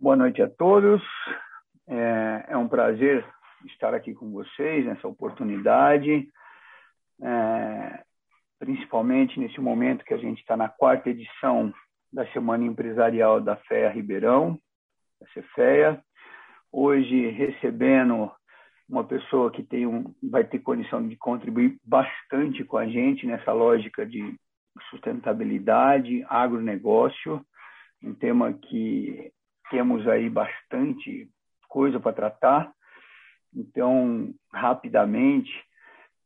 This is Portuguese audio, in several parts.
Boa noite a todos. É, é, um prazer estar aqui com vocês nessa oportunidade, é, principalmente nesse momento que a gente está na quarta edição da Semana Empresarial da FEA Ribeirão, da Cefeia. Hoje recebendo uma pessoa que tem um, vai ter condição de contribuir bastante com a gente nessa lógica de sustentabilidade, agronegócio, um tema que temos aí bastante coisa para tratar. Então, rapidamente,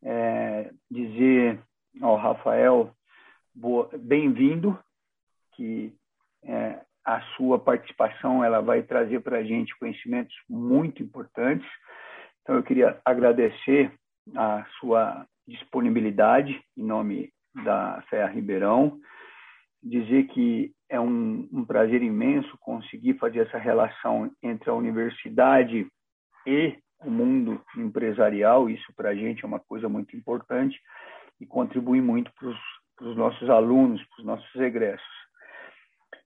é, dizer ao Rafael, bem-vindo, que é, a sua participação ela vai trazer para a gente conhecimentos muito importantes. Então, eu queria agradecer a sua disponibilidade em nome da FEA Ribeirão, dizer que é um, um, prazer imenso conseguir fazer essa relação entre a universidade e o mundo empresarial. Isso para a gente é uma coisa muito importante e contribui muito para os nossos alunos, para os nossos egressos.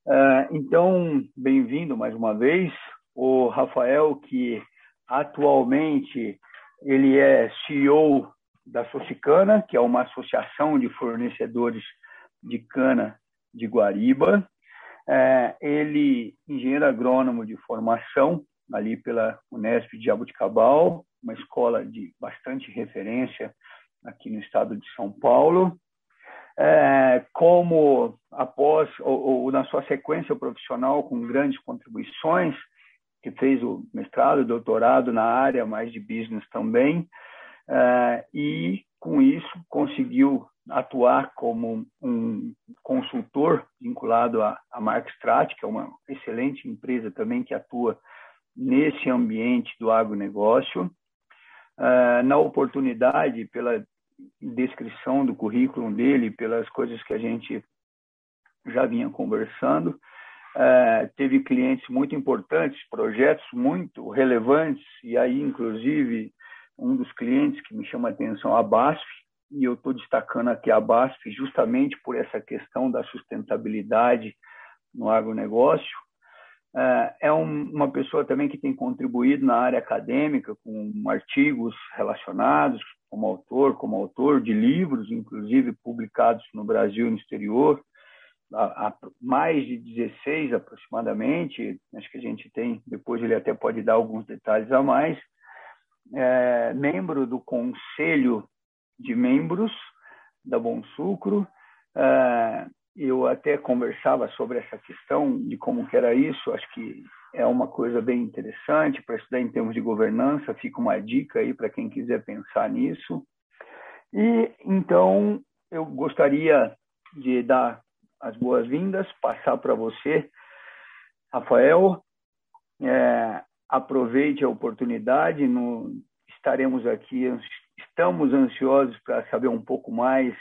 Uh, então, bem-vindo mais uma vez. O Rafael, que atualmente ele é CEO da Socicana, que é uma associação de fornecedores de cana de Guariba. É, ele, engenheiro agrônomo de formação, ali pela Unesp de Jabuticabal, uma escola de bastante referência aqui no estado de São Paulo. É, como após ou, ou, na sua sequência profissional com grandes contribuições, que fez o mestrado, doutorado na área mais de business também, é, e com isso conseguiu atuar como um consultor vinculado à, à Mark Strat, que é uma excelente empresa também que atua nesse ambiente do agronegócio. Uh, na oportunidade, pela descrição do currículo dele, pelas coisas que a gente já vinha conversando, uh, teve clientes muito importantes, projetos muito relevantes, e aí, inclusive, um dos clientes que me chama a atenção, a BASF, e eu estou destacando aqui a BASF justamente por essa questão da sustentabilidade no agronegócio. É, é uma pessoa também que tem contribuído na área acadêmica com artigos relacionados, como autor, como autor de livros, inclusive publicados no Brasil e no exterior, há mais de 16 aproximadamente, acho que a gente tem, depois ele até pode dar alguns detalhes a mais, é, membro do Conselho de membros da Bom Sucro. Uh, eu até conversava sobre essa questão de como que era isso. Acho que é uma coisa bem interessante para estudar em termos de governança. Fica uma dica aí para quem quiser pensar nisso. E então eu gostaria de dar as boas-vindas, passar para você, Rafael. É, aproveite a oportunidade. No, estaremos aqui Estamos ansiosos para saber um pouco mais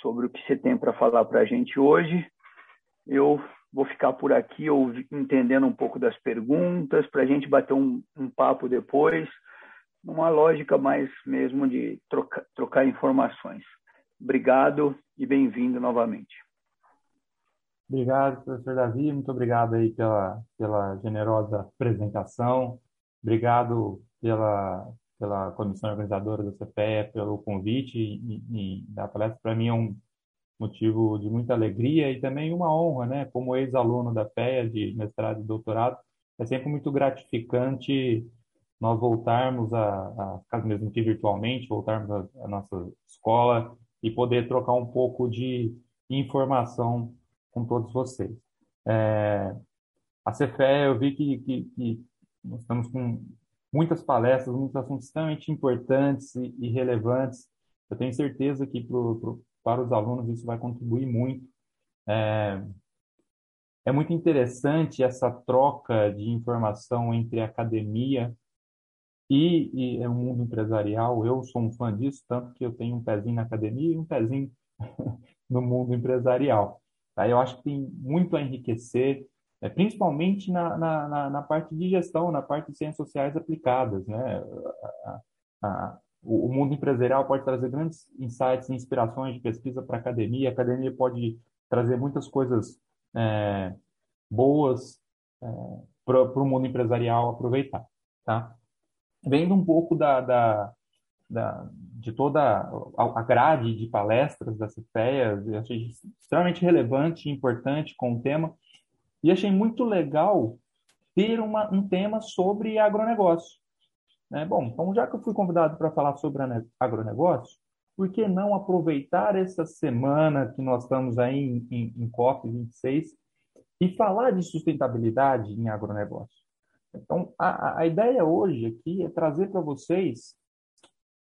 sobre o que você tem para falar para a gente hoje. Eu vou ficar por aqui entendendo um pouco das perguntas, para a gente bater um, um, papo depois, numa lógica mais mesmo de troca, trocar informações. Obrigado e bem-vindo novamente. Obrigado, professor Davi, muito obrigado aí pela, pela generosa apresentação, obrigado pela, pela comissão organizadora da CPE, pelo convite e, e da palestra. Para mim é um motivo de muita alegria e também uma honra, né? Como ex-aluno da PEA de mestrado e doutorado, é sempre muito gratificante nós voltarmos a, a mesmo que virtualmente, voltarmos à nossa escola e poder trocar um pouco de informação com todos vocês. É, a CFE, eu vi que, que, que estamos com muitas palestras, muitos assuntos extremamente importantes e, e relevantes. Eu tenho certeza que pro, pro, para os alunos isso vai contribuir muito. É, é muito interessante essa troca de informação entre academia e, e o mundo empresarial. Eu sou um fã disso, tanto que eu tenho um pezinho na academia e um pezinho no mundo empresarial. Tá? Eu acho que tem muito a enriquecer é, principalmente na, na, na, parte de gestão, na parte de ciências sociais aplicadas. Né? A, a, o mundo empresarial pode trazer grandes insights e inspirações de pesquisa para a academia, a academia pode trazer muitas coisas é, boas é, para o mundo empresarial aproveitar. Tá? Vendo um pouco da, da, da, de toda a grade de palestras da CFEA, eu achei extremamente relevante e importante com o tema, e achei muito legal ter uma, um tema sobre agronegócio. Né? Bom, então já que eu fui convidado para falar sobre agronegócio, por que não aproveitar essa semana que nós estamos aí em, em, em COP26 e falar de sustentabilidade em agronegócio? Então, a, a ideia hoje aqui é trazer para vocês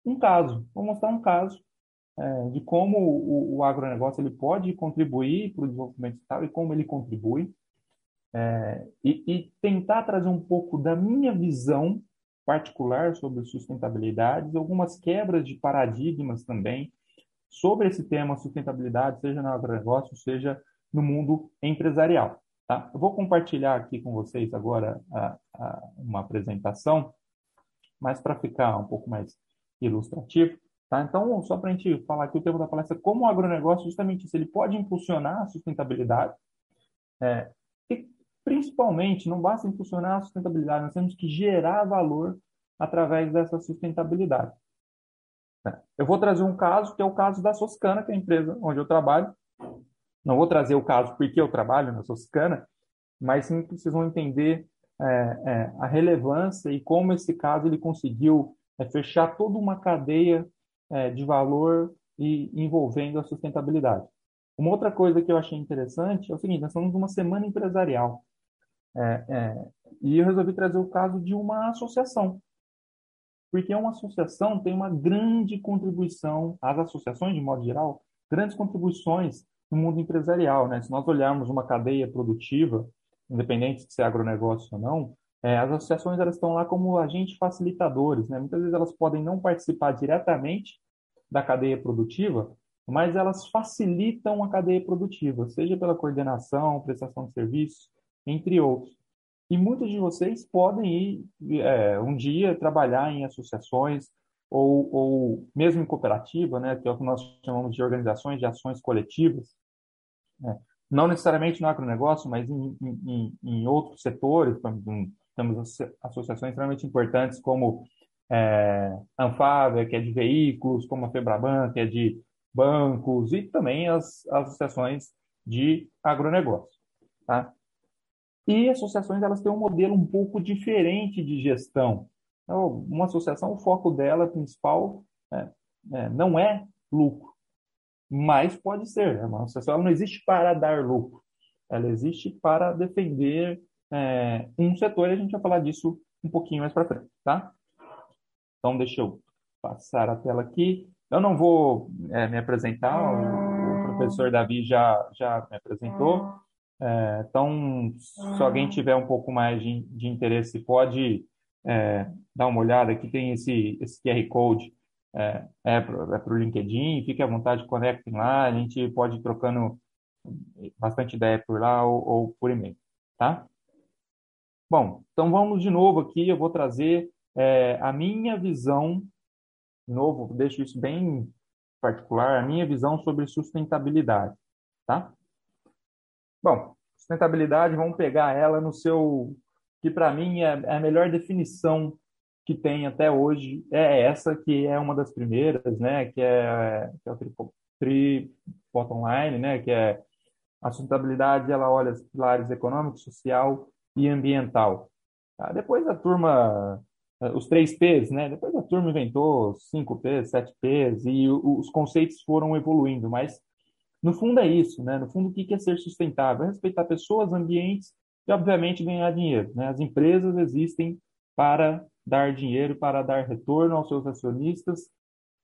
um caso. Vou mostrar um caso é, de como o, o, agronegócio ele pode contribuir para o desenvolvimento e como ele contribui. É, e, e, tentar trazer um pouco da minha visão particular sobre sustentabilidade, algumas quebras de paradigmas também sobre esse tema sustentabilidade, seja no agronegócio, seja no mundo empresarial. Tá? Eu vou compartilhar aqui com vocês agora a, a, uma apresentação, mas para ficar um pouco mais ilustrativo. Tá? Então, só para a gente falar aqui o tema da palestra, como o agronegócio, justamente isso, ele pode impulsionar a sustentabilidade é, e, principalmente, não basta impulsionar a sustentabilidade, nós temos que gerar valor através dessa sustentabilidade. É, eu vou trazer um caso, que é o caso da Soscana, que é a empresa onde eu trabalho, não vou trazer o caso porque eu trabalho na Toscana, mas sim vocês vão entender é, é, a relevância e como esse caso ele conseguiu é, fechar toda uma cadeia é, de valor e envolvendo a sustentabilidade. Uma outra coisa que eu achei interessante é o seguinte: nós estamos numa semana empresarial é, é, e eu resolvi trazer o caso de uma associação, porque uma associação tem uma grande contribuição, as associações de modo geral, grandes contribuições no mundo empresarial. Né? Se nós olharmos uma cadeia produtiva, independente de ser agronegócio ou não, é, as associações elas estão lá como agentes facilitadores. Né? Muitas vezes elas podem não participar diretamente da cadeia produtiva, mas elas facilitam a cadeia produtiva, seja pela coordenação, prestação de serviços, entre outros. E muitos de vocês podem ir é, um dia trabalhar em associações, ou, ou mesmo em cooperativa, né, que é o que nós chamamos de organizações de ações coletivas, né, não necessariamente no agronegócio, mas em, em, em outros setores, temos associações extremamente importantes como é, Anfávia, que é de veículos, como a Febraban, que é de bancos, e também as, as associações de agronegócio. Tá? E associações elas têm um modelo um pouco diferente de gestão. Então, uma associação, o foco dela principal é, é, não é lucro, mas pode ser. Né? Uma associação ela não existe para dar lucro, ela existe para defender é, um setor e a gente vai falar disso um pouquinho mais para frente, tá? Então, deixa eu passar a tela aqui. Eu não vou é, me apresentar, o, o, professor Davi já, já me apresentou. É, então, se alguém tiver um pouco mais de, de interesse, pode é, dá uma olhada, aqui tem esse, esse QR Code, é, é para o é LinkedIn, fique à vontade, conectem lá, a gente pode ir trocando bastante ideia por lá ou, ou por e-mail, tá? Bom, então vamos de novo aqui, eu vou trazer é, a minha visão, de novo, deixo isso bem particular, a minha visão sobre sustentabilidade, tá? Bom, sustentabilidade, vamos pegar ela no seu que para mim é, é a melhor definição que tem até hoje é essa, que é uma das primeiras, né, que é, que é o tri, tri né, que é a sustentabilidade, ela olha os pilares econômico, social e ambiental. Tá? Depois a turma, os três P's, né, depois a turma inventou cinco P's, sete P's, e os conceitos foram evoluindo, mas no fundo é isso, né, no fundo o que é ser sustentável? É respeitar pessoas, ambientes e, obviamente, ganhar dinheiro. Né? As empresas existem para dar dinheiro, para dar retorno aos seus acionistas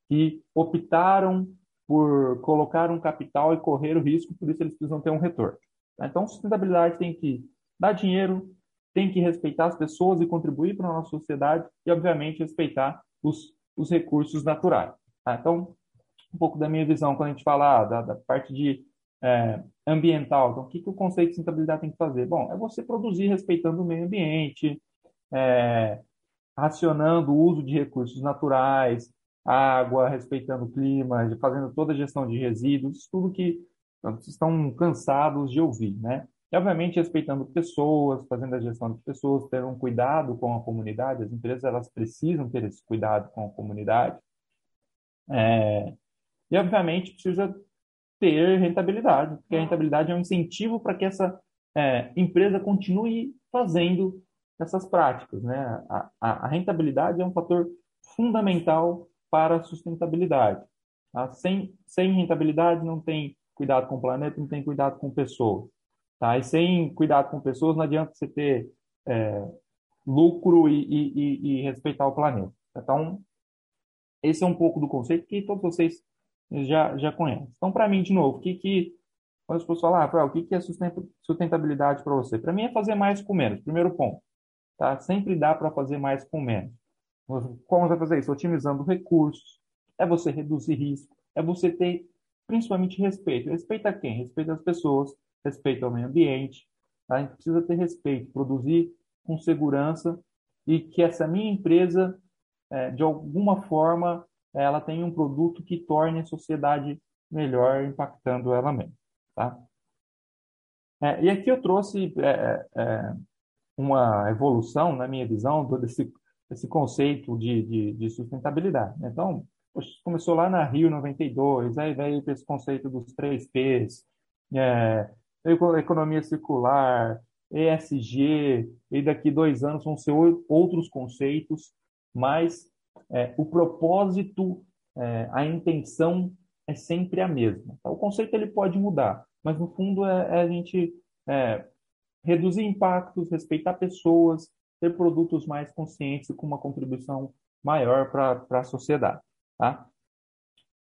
que optaram por colocar um capital e correr o risco, por isso eles precisam ter um retorno. Tá? Então, sustentabilidade tem que dar dinheiro, tem que respeitar as pessoas e contribuir para a nossa sociedade e, obviamente, respeitar os, os recursos naturais. Tá? Então, um pouco da minha visão quando a gente fala da, da parte de é, ambiental. Então, o que, que o conceito de sustentabilidade tem que fazer? Bom, é você produzir respeitando o meio ambiente, é, racionando o uso de recursos naturais, água, respeitando o clima, fazendo toda a gestão de resíduos, tudo que estão cansados de ouvir, né? E, obviamente, respeitando pessoas, fazendo a gestão de pessoas, ter um cuidado com a comunidade. As empresas elas precisam ter esse cuidado com a comunidade. É, e, obviamente, precisa ter rentabilidade, porque a rentabilidade é um incentivo para que essa é, empresa continue fazendo essas práticas. Né? A, a, a, rentabilidade é um fator fundamental para a sustentabilidade. Tá? Sem, sem rentabilidade não tem cuidado com o planeta, não tem cuidado com pessoas. Tá? E sem cuidado com pessoas, não adianta você ter é, lucro e, e, e, respeitar o planeta. Então, esse é um pouco do conceito que todos vocês já, já conhecem. Então, para mim, de novo, o que, que quando as pessoas falam, ah, o que, que é sustentabilidade para você? Para mim é fazer mais com menos. Primeiro ponto. Tá? Sempre dá para fazer mais com menos. Como você vai fazer isso? Otimizando recursos. É você reduzir risco. É você ter, principalmente, respeito. Respeito a quem? Respeito às pessoas respeito ao meio ambiente. Tá? A gente precisa ter respeito, produzir com segurança e que essa minha empresa, é, de alguma forma, ela tenha um produto que torne a sociedade melhor, impactando ela mesma. Tá? É, e aqui eu trouxe é, é, é uma evolução, na minha visão, desse, desse conceito de, de, de sustentabilidade. Então, começou lá na Rio 92, aí veio esse conceito dos três P's, é, economia circular, ESG, e daqui dois anos vão ser outros conceitos, mas é, o propósito, é, a intenção é sempre a mesma. Tá? O conceito ele pode mudar, mas no fundo é, é a gente é, reduzir impactos, respeitar pessoas, ter produtos mais conscientes com uma contribuição maior para a sociedade. Tá?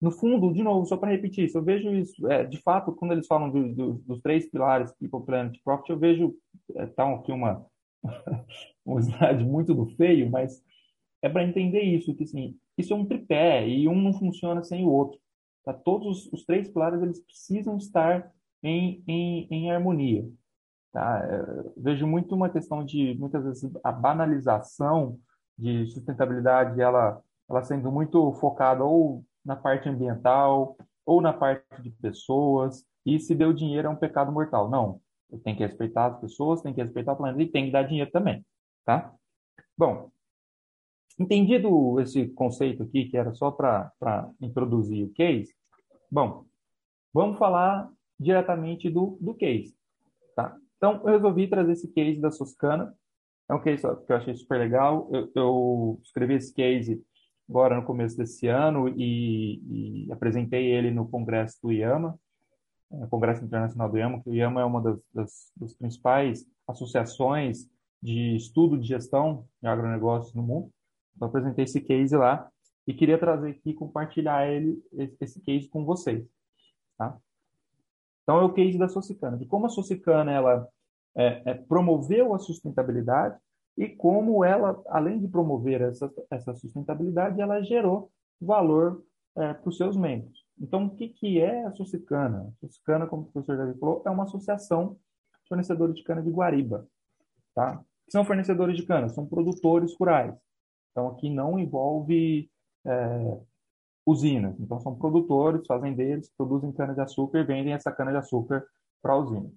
No fundo, de novo, só para repetir isso, eu vejo isso, é, de fato, quando eles falam do, do, dos três pilares People, Planet, Profit, eu vejo, é, tá aqui uma, um slide muito do feio, mas é para entender isso, que assim, isso é um tripé e um não funciona sem o outro. Tá? Todos os, os três pilares, eles precisam estar em, em, em harmonia. Tá? Eu é, vejo muito uma questão de, muitas vezes, a banalização de sustentabilidade, ela, ela sendo muito focada ou na parte ambiental ou na parte de pessoas, e se deu dinheiro é um pecado mortal. Não, tem que respeitar as pessoas, tem que respeitar o planeta e tem que dar dinheiro também, tá? Bom, entendido esse conceito aqui, que era só para introduzir o case, bom, vamos falar diretamente do, do case, tá? Então, eu resolvi trazer esse case da Suscana, é um case que eu achei super legal, eu, eu escrevi esse case agora no começo desse ano e, e apresentei ele no congresso do IAMA, é, Congresso Internacional do IAMA, que o IAMA é uma das, das, das principais associações de estudo de gestão de agronegócios no mundo. Então, apresentei esse case lá e queria trazer aqui compartilhar ele, esse case com vocês. Tá? Então, é o case da Socicana, de como a Socicana ela, é, é, promoveu a sustentabilidade e como ela, além de promover essa, essa sustentabilidade, ela gerou valor é, para os seus membros. Então, o que, que é a Suscana? A Suscana, como o professor já falou, é uma associação de fornecedores de cana de Guariba. Tá? Que são fornecedores de cana? São produtores rurais. Então, aqui não envolve é, usinas. Então, são produtores, fazendeiros, produzem cana-de-açúcar e vendem essa cana-de-açúcar para a usina.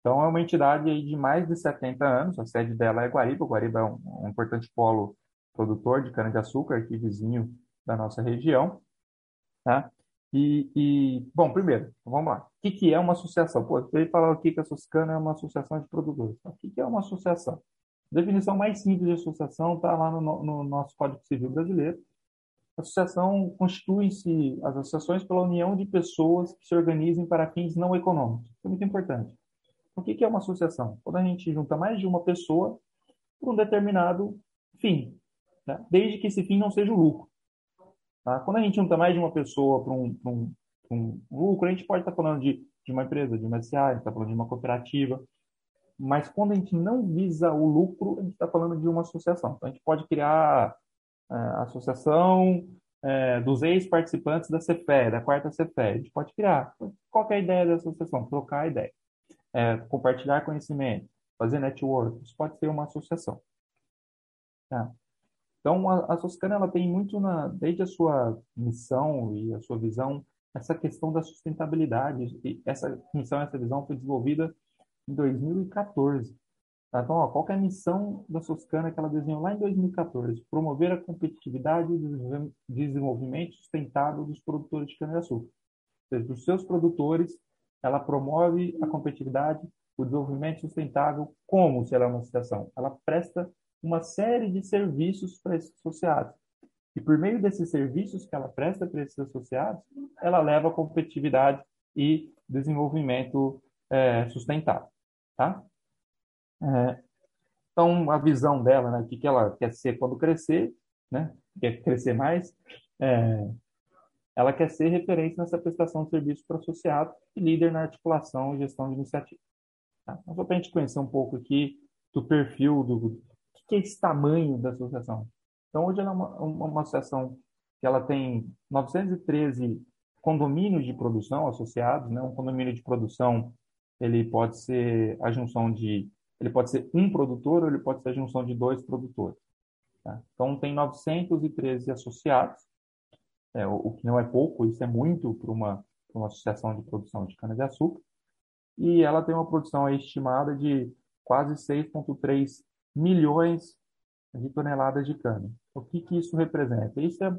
Então, é uma entidade aí de mais de 70 anos, a sede dela é Guariba. Guariba é um, um importante polo produtor de cana-de-açúcar aqui vizinho da nossa região. Tá? E, e, bom, primeiro, vamos lá. O que, que é uma associação? Pô, eu falar aqui que a Suscana é uma associação de produtores. O que, que é uma associação? A definição mais simples de associação está lá no, no, nosso Código Civil Brasileiro. Associação constitui-se as associações pela união de pessoas que se organizem para fins não econômicos. Isso é muito importante. O que é uma associação? Quando a gente junta mais de uma pessoa por um determinado fim, né? desde que esse fim não seja o lucro. Tá? Quando a gente junta mais de uma pessoa para um, um, um, lucro, a gente pode estar falando de, de uma empresa, de uma SA, a gente está falando de uma cooperativa, mas quando a gente não visa o lucro, a gente está falando de uma associação. Então, a gente pode criar é, a associação é, dos ex-participantes da CFE, da quarta CFE. A gente pode criar. Qual é a ideia da associação? Trocar a ideia é, compartilhar conhecimento, fazer network, isso pode ser uma associação. Tá? Então, a, a Suscana, ela tem muito, na, desde a sua missão e a sua visão, essa questão da sustentabilidade. E essa missão, essa visão foi desenvolvida em 2014. Tá? Então, ó, qual é a missão da Soscana que ela desenhou lá em 2014? Promover a competitividade e desenvolvimento sustentável dos produtores de cana-de-açúcar. Ou seja, dos seus produtores, ela promove a competitividade, o desenvolvimento sustentável, como se ela é uma associação? Ela presta uma série de serviços para esses associados. E por meio desses serviços que ela presta para esses associados, ela leva a competitividade e desenvolvimento é, sustentável. Tá? É, então, a visão dela, né, o que, que ela quer ser quando crescer, né, quer crescer mais, é, ela quer ser referência nessa prestação de serviço para associado e líder na articulação e gestão de iniciativa. Tá? Então, só para a gente conhecer um pouco aqui do perfil, do, do que é esse tamanho da associação. Então, hoje ela é uma, uma associação que ela tem 913 condomínios de produção associados, né? Um condomínio de produção, ele pode ser a junção de, ele pode ser um produtor ou ele pode ser a junção de dois produtores. Tá? Então tem 913 associados, é, o, o, que não é pouco, isso é muito para uma, uma associação de produção de cana-de-açúcar, e ela tem uma produção estimada de quase 6,3 milhões de toneladas de cana. O que, que isso representa? Isso é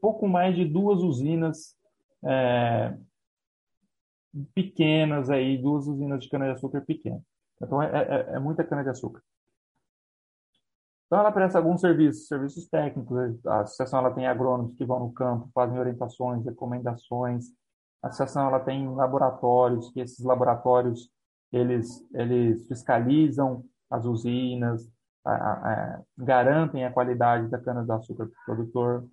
pouco mais de duas usinas é, pequenas aí, duas usinas de cana-de-açúcar pequenas. Então, é, é, é muita cana-de-açúcar. Então, ela presta alguns serviços, serviços técnicos. A associação ela tem agrônomos que vão no campo, fazem orientações, recomendações. A associação ela tem laboratórios, que esses laboratórios eles, eles fiscalizam as usinas, a, a, a, garantem a qualidade da cana-de-açúcar para o produtor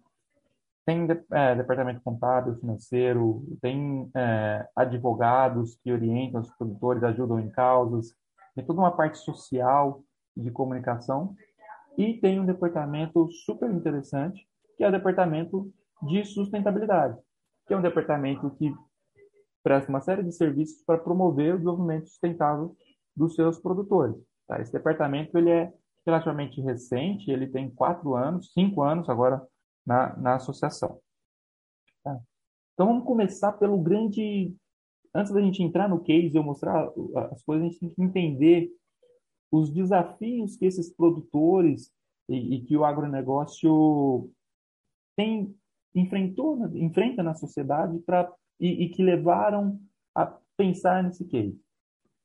tem é, departamento contábil, financeiro, tem é, advogados que orientam os produtores, ajudam em causas, tem toda uma parte social de comunicação e tem um departamento super interessante, que é o departamento de sustentabilidade, que é um departamento que presta uma série de serviços para promover o desenvolvimento sustentável dos seus produtores. Tá? Esse departamento ele é relativamente recente, ele tem quatro anos, cinco anos agora na, na associação. Tá? Então vamos começar pelo grande. Antes da gente entrar no case e eu mostrar as coisas, a gente tem que entender os desafios que esses produtores e, e que o agronegócio tem enfrentou, enfrenta na sociedade para e, e, que levaram a pensar nesse case.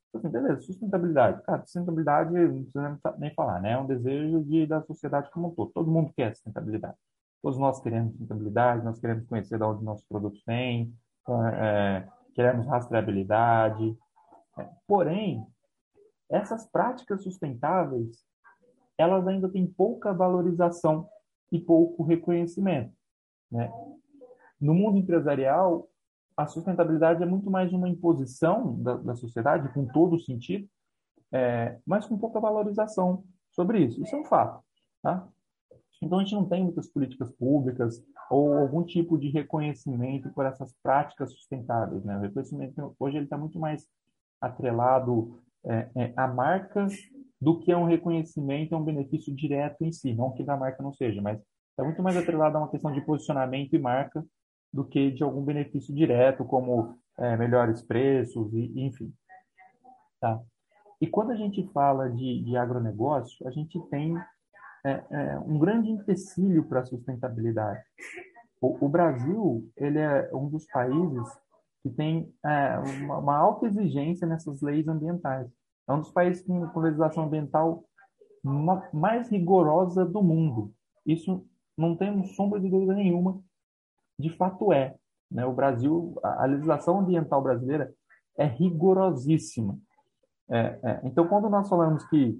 Então, assim, beleza, sustentabilidade. Cara, sustentabilidade, não precisa nem falar, né? É um desejo de, da sociedade como um todo. Todo mundo quer sustentabilidade. Todos nós queremos sustentabilidade, nós queremos conhecer de onde nossos produtos vêm, é, queremos rastreabilidade. É, porém, essas práticas sustentáveis, elas ainda têm pouca valorização e pouco reconhecimento. Né? No mundo empresarial, a sustentabilidade é muito mais uma imposição da, da sociedade, com todo o sentido, é, mas com pouca valorização sobre isso. Isso é um fato. Tá? Então, a gente não tem muitas políticas públicas ou algum tipo de reconhecimento por essas práticas sustentáveis. Né? O reconhecimento hoje está muito mais atrelado é, é, a marcas do que a um reconhecimento, a um benefício direto em si. Não que da marca não seja, mas está muito mais atrelado a uma questão de posicionamento e marca do que de algum benefício direto, como é, melhores preços, e, enfim. Tá? E quando a gente fala de, de agronegócio, a gente tem é, é um grande empecilho para a sustentabilidade. O, o, Brasil ele é um dos países que tem é, uma, uma, alta exigência nessas leis ambientais. É um dos países com, com legislação ambiental mais rigorosa do mundo. Isso não tem sombra de dúvida nenhuma, de fato é. Né? O Brasil, a, a legislação ambiental brasileira é rigorosíssima. É, é, então, quando nós falamos que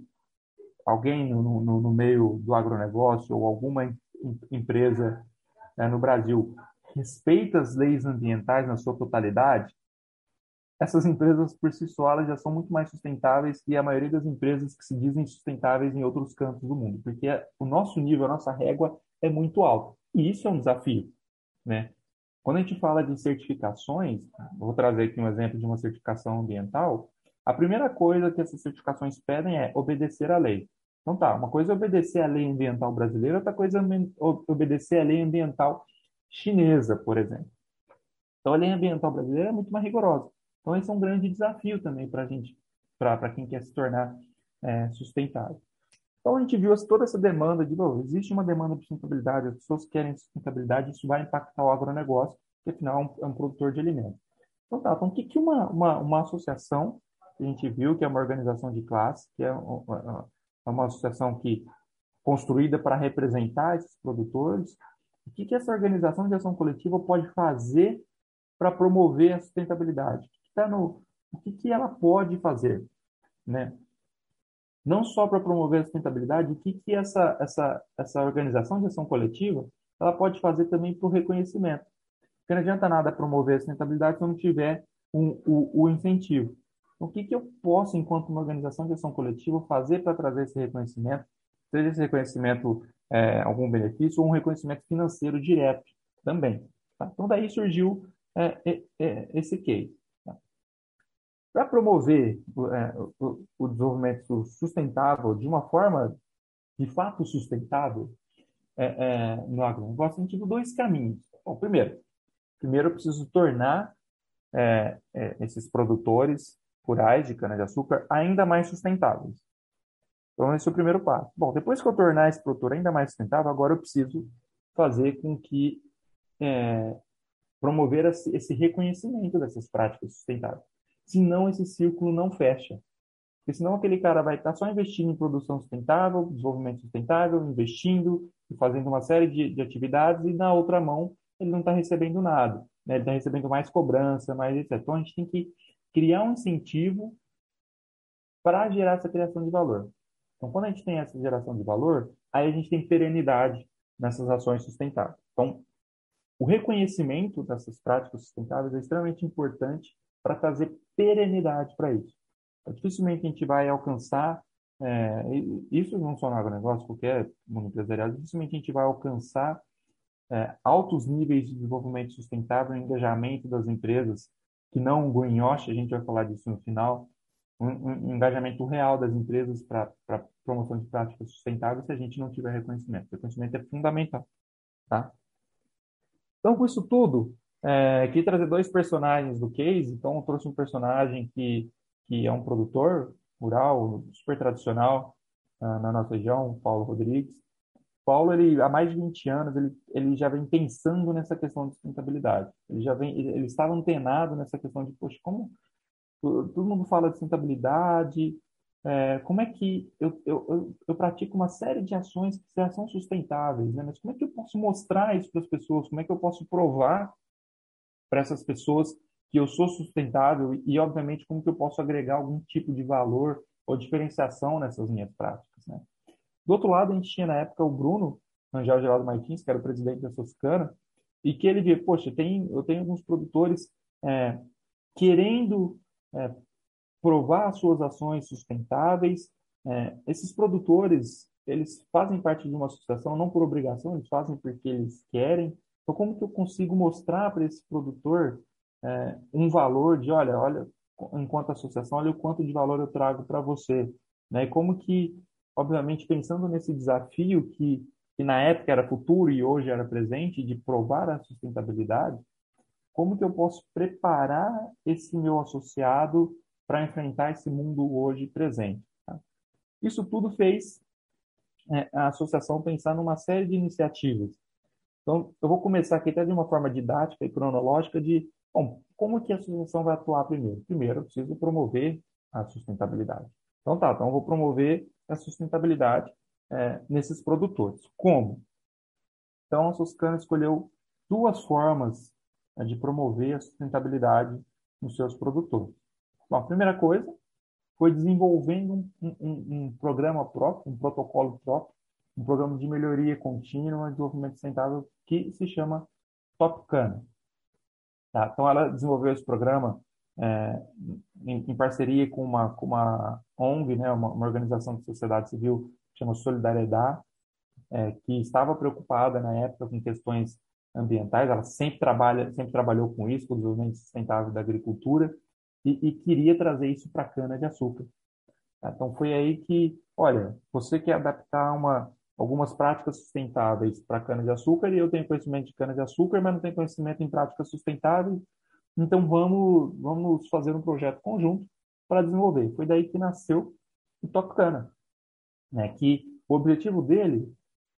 alguém no, no, no meio do agronegócio ou alguma empresa né, no Brasil respeita as leis ambientais na sua totalidade, essas empresas por si só elas já são muito mais sustentáveis que a maioria das empresas que se dizem sustentáveis em outros cantos do mundo, porque o nosso nível, a nossa régua é muito alto. E isso é um desafio, né? Quando a gente fala de certificações, vou trazer aqui um exemplo de uma certificação ambiental, a primeira coisa que essas certificações pedem é obedecer à lei. Então tá, uma coisa é obedecer à lei ambiental brasileira, outra coisa é obedecer à lei ambiental chinesa, por exemplo. Então a lei ambiental brasileira é muito mais rigorosa. Então esse é um grande desafio também para a gente para quem quer se tornar é, sustentável. Então, a gente viu toda essa demanda, de novo, existe uma demanda de sustentabilidade, as pessoas querem sustentabilidade, isso vai impactar o agronegócio, que afinal é um, é um produtor de alimentos. Então, tá, então o que, que uma, uma, uma associação, a gente viu que é uma organização de classe, que é uma, é uma associação que construída para representar esses produtores, o que, que essa organização de ação coletiva pode fazer para promover a sustentabilidade? O que, tá no, o que, que ela pode fazer? Né? não só para promover a sustentabilidade, o que, que essa, essa, essa organização de ação coletiva ela pode fazer também para o reconhecimento. Porque não adianta nada promover a sustentabilidade se não tiver um, o, o incentivo. O que, que eu posso, enquanto uma organização de ação coletiva, fazer para trazer esse reconhecimento, seja esse reconhecimento é, algum benefício ou um reconhecimento financeiro direto também. Tá? Então, daí surgiu é, é, é esse case. Para promover é, o, o, desenvolvimento sustentável de uma forma de fato sustentável é, é, no agronegócio, a gente tem dois caminhos. Bom, primeiro, primeiro eu preciso tornar é, é, esses produtores rurais de cana-de-açúcar ainda mais sustentáveis. Então, esse é o primeiro passo. Bom, depois que eu tornar esse produtor ainda mais sustentável, agora eu preciso fazer com que é, promover esse reconhecimento dessas práticas sustentáveis senão esse círculo não fecha. Porque senão aquele cara vai estar só investindo em produção sustentável, desenvolvimento sustentável, investindo e fazendo uma série de, de atividades e na outra mão ele não está recebendo nada. Né? Ele está recebendo mais cobrança, mais etc. Então a gente tem que criar um incentivo para gerar essa criação de valor. Então quando a gente tem essa geração de valor, aí a gente tem perenidade nessas ações sustentáveis. Então o reconhecimento dessas práticas sustentáveis é extremamente importante para trazer perenidade para isso. Então, dificilmente a gente vai alcançar, é, isso não só no agronegócio, qualquer mundo empresarial, dificilmente a gente vai alcançar é, altos níveis de desenvolvimento sustentável, engajamento das empresas, que não um greenwash, a gente vai falar disso no final, um, um engajamento real das empresas para promoção de práticas sustentáveis se a gente não tiver reconhecimento. O reconhecimento é fundamental. Tá? Então, com isso tudo, é, queria trazer dois personagens do case. Então, eu trouxe um personagem que, que é um produtor rural, super tradicional uh, na nossa região, Paulo Rodrigues. Paulo, ele, há mais de 20 anos, ele, ele já vem pensando nessa questão de sustentabilidade. Ele já vem, ele, estava antenado nessa questão de, poxa, como todo mundo fala de sustentabilidade, é, como é que eu, eu, eu, eu, pratico uma série de ações que já são sustentáveis, né? mas como é que eu posso mostrar isso para as pessoas? Como é que eu posso provar para essas pessoas que eu sou sustentável e, obviamente, como que eu posso agregar algum tipo de valor ou diferenciação nessas minhas práticas. Né? Do outro lado, a gente tinha na época o Bruno Angel Geraldo Martins, que era o presidente da Suscana, e que ele via, poxa, tem, eu tenho alguns produtores é, querendo é, provar as suas ações sustentáveis. É, esses produtores, eles fazem parte de uma associação não por obrigação, eles fazem porque eles querem, então, como que eu consigo mostrar para esse produtor é, um valor de, olha, olha, enquanto associação, olha o quanto de valor eu trago para você, né? Como que, obviamente, pensando nesse desafio que, que na época era futuro e hoje era presente, de provar a sustentabilidade, como que eu posso preparar esse meu associado para enfrentar esse mundo hoje presente? Tá? Isso tudo fez é, a associação pensar numa série de iniciativas então, eu vou começar aqui até de uma forma didática e cronológica de, bom, como que a associação vai atuar primeiro? Primeiro, eu preciso promover a sustentabilidade. Então, tá, então eu vou promover a sustentabilidade é, nesses produtores. Como? Então, a Suscana escolheu duas formas é, de promover a sustentabilidade nos seus produtores. Bom, a primeira coisa foi desenvolvendo um, um, um programa próprio, um protocolo próprio, um programa de melhoria contínua e desenvolvimento sustentável que se chama Top Cana. Tá? Então, ela desenvolveu esse programa é, em, em, parceria com uma, com uma ONG, né, uma, uma organização de sociedade civil chama Solidariedade, é, que estava preocupada na época com questões ambientais. Ela sempre trabalha, sempre trabalhou com isso, com o desenvolvimento sustentável da agricultura, e, e queria trazer isso para a cana de açúcar. Tá? Então foi aí que, olha, você quer adaptar uma algumas práticas sustentáveis para cana-de-açúcar e eu tenho conhecimento de cana-de-açúcar, mas não tenho conhecimento em práticas sustentáveis. Então vamos, vamos fazer um projeto conjunto para desenvolver. Foi daí que nasceu o Tocana, né? que o objetivo dele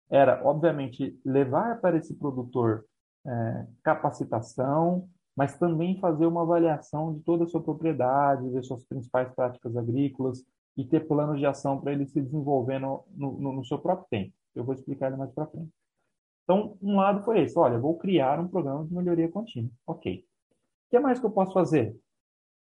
era, obviamente, levar para esse produtor é, capacitação, mas também fazer uma avaliação de toda a sua propriedade, ver suas principais práticas agrícolas e ter planos de ação para ele se desenvolver no, no, no seu próprio tempo. Eu vou explicar ele mais para frente. Então, um lado foi esse, olha, vou criar um programa de melhoria contínua. Ok. O que mais que eu posso fazer?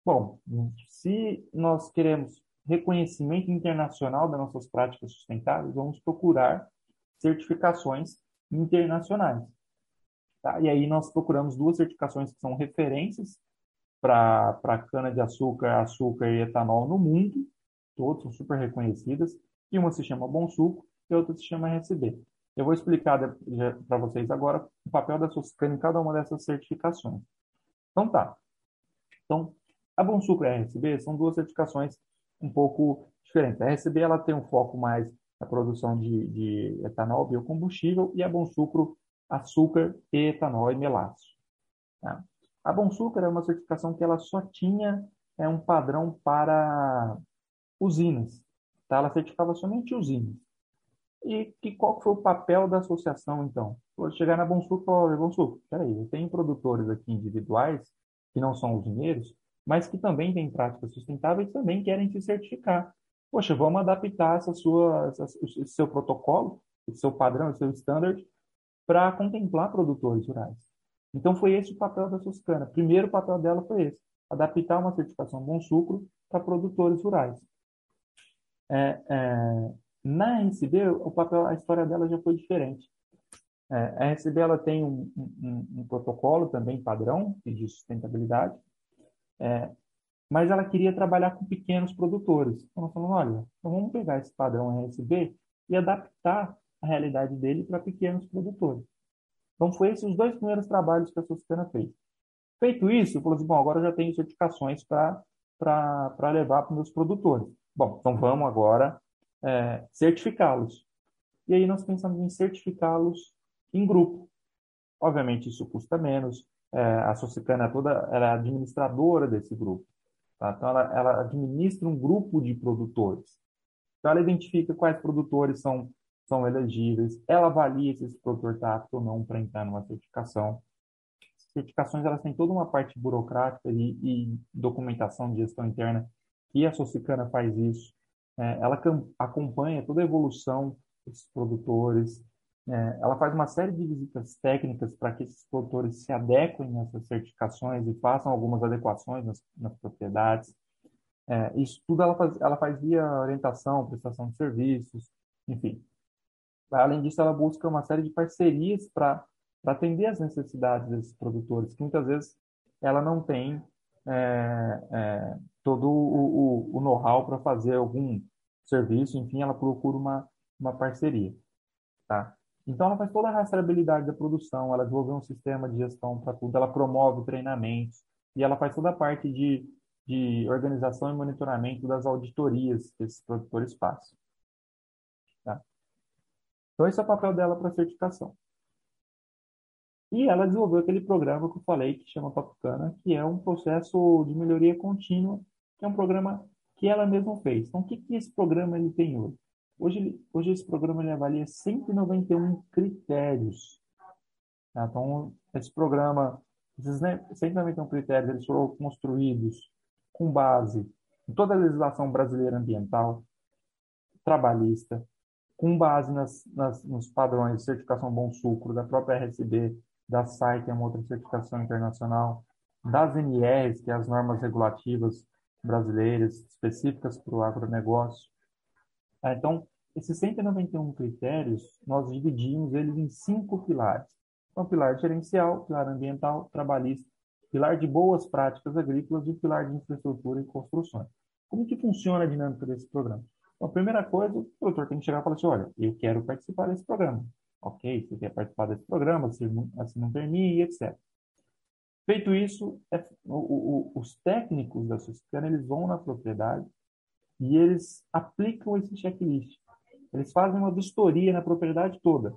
Bom, se nós queremos reconhecimento internacional das nossas práticas sustentáveis, vamos procurar certificações internacionais. Tá? E aí nós procuramos duas certificações que são referências para cana-de-açúcar, açúcar e etanol no mundo, todas são super reconhecidas, e uma se chama Bom Suco e outra se chama RSB. Eu vou explicar para vocês agora o papel da Suscana em cada uma dessas certificações. Então tá. Então, a Bom Suco e a RSB são duas certificações um pouco diferentes. A RSB ela tem um foco mais na produção de, de etanol, biocombustível, e a Bom Sucro, açúcar, etanol e melácio. Tá? A Bom Sucro é uma certificação que ela só tinha é, um padrão para usinas. Tá? Ela certificava somente usinas. E que, qual foi o papel da associação, então? Vou chegar na Bonsuco e falar, Bonsuco, peraí, eu tenho produtores aqui individuais, que não são usineiros, mas que também têm práticas sustentáveis também querem se certificar. Poxa, vamos adaptar essa sua, esse seu protocolo, esse seu padrão, esse seu standard, para contemplar produtores rurais. Então, foi esse o papel da Suscana. Primeiro papel dela foi esse, adaptar uma certificação Bom Sucro para produtores rurais. É, é, na RCB, o papel, a história dela já foi diferente. É, a RCB ela tem um, um, um, protocolo também padrão de sustentabilidade, é, mas ela queria trabalhar com pequenos produtores. Então, nós falamos, olha, então vamos pegar esse padrão RSB e adaptar a realidade dele para pequenos produtores. Então, foi esses os dois primeiros trabalhos que a Suscana fez. Feito isso, falei assim, bom, agora eu já tenho certificações para levar para meus produtores. Bom, então vamos agora é, certificá-los. E aí nós pensamos em certificá-los em grupo. Obviamente isso custa menos. É, a Socicana toda ela é administradora desse grupo. Tá? Então ela, ela administra um grupo de produtores. Então ela identifica quais produtores são, são elegíveis, ela avalia se esse produtor está apto ou não para entrar numa certificação. As certificações elas têm toda uma parte burocrática e, e documentação de gestão interna e a Socicana faz isso. É, ela acompanha toda a evolução desses produtores, é, ela faz uma série de visitas técnicas para que esses produtores se adequem nessas certificações e façam algumas adequações nas, nas propriedades. É, isso tudo ela faz, ela faz via orientação, prestação de serviços, enfim. Além disso, ela busca uma série de parcerias para atender as necessidades desses produtores, que muitas vezes ela não tem é, é, todo o, o, o know-how para fazer algum serviço, enfim, ela procura uma, uma parceria. Tá? Então, ela faz toda a rastreabilidade da produção, ela desenvolveu um sistema de gestão para tudo, ela promove treinamentos e ela faz toda a parte de, de organização e monitoramento das auditorias que esses produtores fazem. Tá? Então, esse é o papel dela para certificação. E ela desenvolveu aquele programa que eu falei, que chama Papucana, que é um processo de melhoria contínua, que é um programa que ela mesma fez. Então, o que, que esse programa ele tem hoje? Hoje, hoje esse programa ele avalia 191 critérios. Tá? Então, esse programa, esses 191 critérios, eles foram construídos com base em toda a legislação brasileira ambiental, trabalhista, com base nas, nas, nos padrões de certificação Bom Sucro, da própria RSB, da SAI, que é uma outra certificação internacional, das NRs, que é as normas regulativas brasileiras específicas para o agronegócio. Ah, então, esses 191 critérios, nós dividimos eles em cinco pilares. Então, pilar gerencial, pilar ambiental, trabalhista, pilar de boas práticas agrícolas e pilar de infraestrutura e construções. Como que funciona a dinâmica desse programa? Então, a primeira coisa, o produtor tem que chegar e falar assim, olha, eu quero participar desse programa. Ok, você quer participar desse programa, se não, assim não termine, etc. Feito isso, é, o, o, os técnicos da Suscana, eles vão na propriedade e eles aplicam esse checklist. Eles fazem uma vistoria na propriedade toda.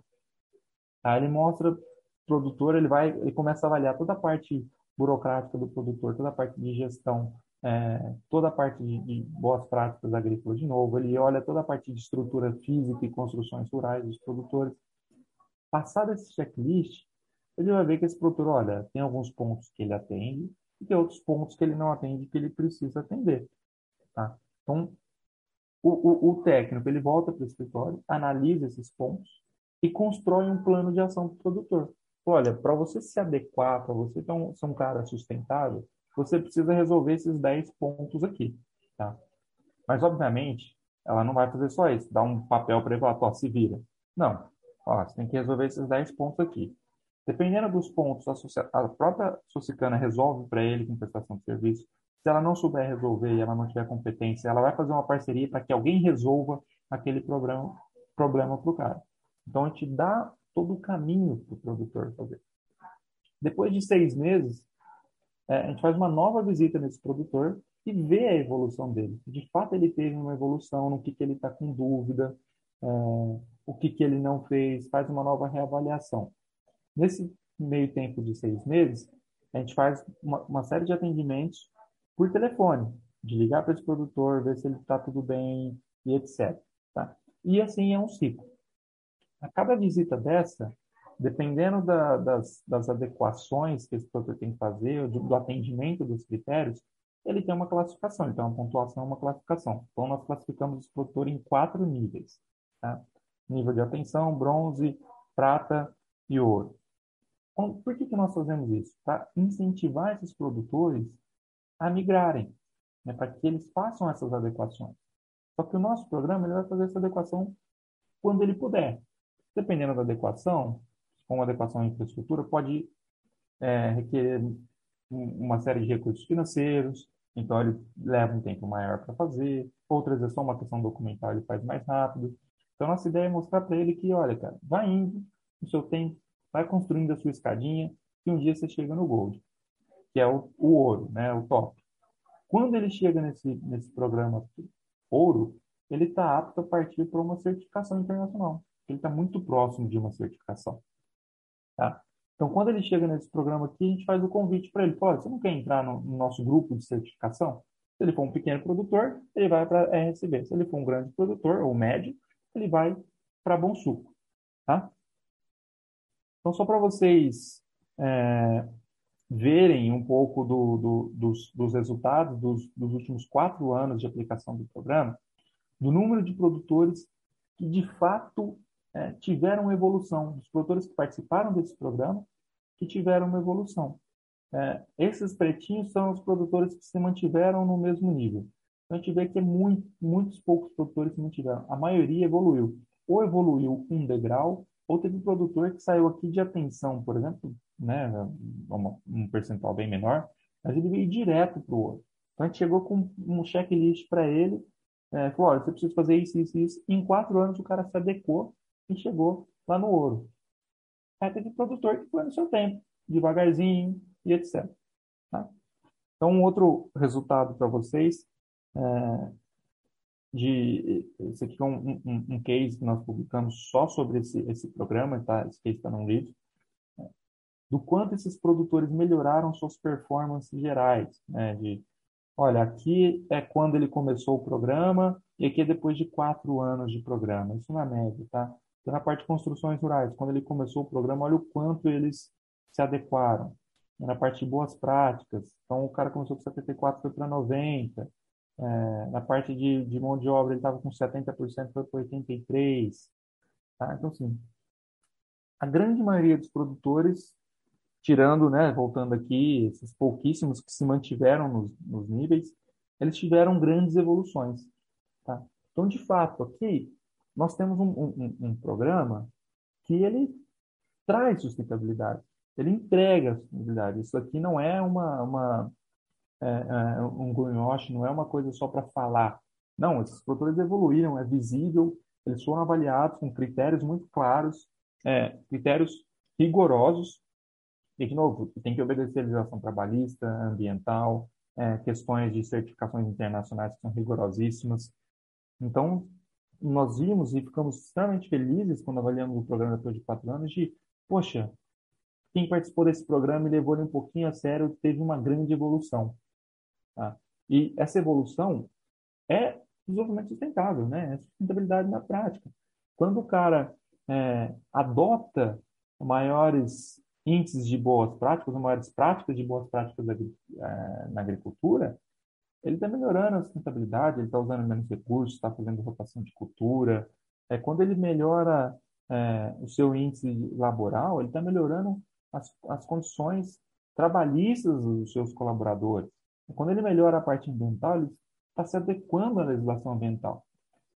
Aí ele mostra produtor, ele vai, ele começa a avaliar toda a parte burocrática do produtor, toda a parte de gestão é, toda a parte de, de, boas práticas agrícolas de novo, ele olha toda a parte de estrutura física e construções rurais dos produtores. Passado esse checklist, ele vai ver que esse produtor, olha, tem alguns pontos que ele atende e tem outros pontos que ele não atende que ele precisa atender. Tá? Então, o, o, o técnico ele volta para o escritório, analisa esses pontos e constrói um plano de ação para o produtor. Olha, para você se adequar, para você ser um, ser um cara sustentável, você precisa resolver esses 10 pontos aqui. Tá? Mas, obviamente, ela não vai fazer só isso, dar um papel para ele falar, se vira. Não. Ó, você tem que resolver esses 10 pontos aqui. Dependendo dos pontos, a, a própria Socicana resolve para ele com prestação de serviço. Se ela não souber resolver e ela não tiver competência, ela vai fazer uma parceria para que alguém resolva aquele problema problema para o cara. Então, a gente dá todo o caminho para o produtor fazer. Depois de seis meses, é, a gente faz uma nova visita nesse produtor e vê a evolução dele. De fato, ele teve uma evolução no que, que ele está com dúvida, é, o que, que ele não fez, faz uma nova reavaliação. Nesse meio tempo de seis meses, a gente faz uma, uma série de atendimentos por telefone, de ligar para esse produtor, ver se ele está tudo bem e etc. Tá? E assim é um ciclo. A cada visita dessa, dependendo da, das, das, adequações que esse produtor tem que fazer, do, do atendimento dos critérios, ele tem uma classificação, então uma pontuação é uma classificação. Então nós classificamos esse produtor em quatro níveis. Tá? Nível de atenção, bronze, prata e ouro. Então, por que, que nós fazemos isso? Para incentivar esses produtores a migrarem, né, para que eles façam essas adequações. Só que o nosso programa ele vai fazer essa adequação quando ele puder. Dependendo da adequação, como adequação à infraestrutura, pode é, requerer uma série de recursos financeiros, então ele leva um tempo maior para fazer, outras é só uma questão documental, ele faz mais rápido. Então, nossa ideia é mostrar para ele que, olha, cara, vai indo no seu tempo, vai construindo a sua escadinha, e um dia você chega no Gold que é o, o ouro, né, o top. Quando ele chega nesse, nesse programa ouro, ele está apto a partir para uma certificação internacional. Ele está muito próximo de uma certificação. Tá? Então, quando ele chega nesse programa aqui, a gente faz o convite para ele. Fala, você não quer entrar no, no, nosso grupo de certificação? Se ele for um pequeno produtor, ele vai para RSB. Se ele for um grande produtor ou médio, ele vai para Bom Suco. Tá? Então, só para vocês é, verem um pouco do, do, dos, dos, resultados dos, dos, últimos quatro anos de aplicação do programa, do número de produtores que de fato é, tiveram evolução, dos produtores que participaram desse programa, que tiveram uma evolução. É, esses pretinhos são os produtores que se mantiveram no mesmo nível. Então, a gente vê que é muito, muitos poucos produtores se mantiveram. A maioria evoluiu. Ou evoluiu um degrau, ou teve produtor que saiu aqui de atenção, por exemplo, né, um percentual bem menor, mas ele veio direto para o ouro. Então a gente chegou com um checklist para ele, é, falou, olha, você precisa fazer isso, isso, isso. Em quatro anos o cara se adequou e chegou lá no ouro. Aí teve produtor que foi no seu tempo, devagarzinho e etc. Tá? Então, um outro resultado para vocês, é, de, esse aqui é um, um, um, case que nós publicamos só sobre esse, esse programa, tá? esse case está num livro, do quanto esses produtores melhoraram suas performances gerais, né? De, olha, aqui é quando ele começou o programa e aqui é depois de quatro anos de programa. Isso na média, tá? Então, na parte de construções rurais, quando ele começou o programa, olha o quanto eles se adequaram. Na parte de boas práticas, então o cara começou com 74, foi para 90. É, na parte de, de mão de obra, ele estava com 70%, foi para 83%. Tá? Então, assim, a grande maioria dos produtores tirando, né, voltando aqui, esses pouquíssimos que se mantiveram nos, nos níveis, eles tiveram grandes evoluções. Tá? Então, de fato, aqui nós temos um, um, um programa que ele traz sustentabilidade, ele entrega sustentabilidade. Isso aqui não é uma, uma é, é, um greenwash, não é uma coisa só para falar. Não, esses produtores evoluíram, é visível, eles foram avaliados com critérios muito claros, é, critérios rigorosos, e, de novo, tem que obedecer a legislação trabalhista, ambiental, é, questões de certificações internacionais que são rigorosíssimas. Então, nós vimos e ficamos extremamente felizes quando avaliamos o programa depois de quatro anos de, poxa, quem participou desse programa e levou ele um pouquinho a sério teve uma grande evolução. Tá? E essa evolução é desenvolvimento sustentável, né? É sustentabilidade na prática. Quando o cara é, adota maiores índices de boas práticas, maiores práticas de boas práticas é, na agricultura, ele está melhorando a sustentabilidade, ele está usando menos recursos, está fazendo rotação de cultura. É, quando ele melhora é, o seu índice laboral, ele está melhorando as, as condições trabalhistas dos seus colaboradores. Quando ele melhora a parte ambiental, ele está se adequando à legislação ambiental.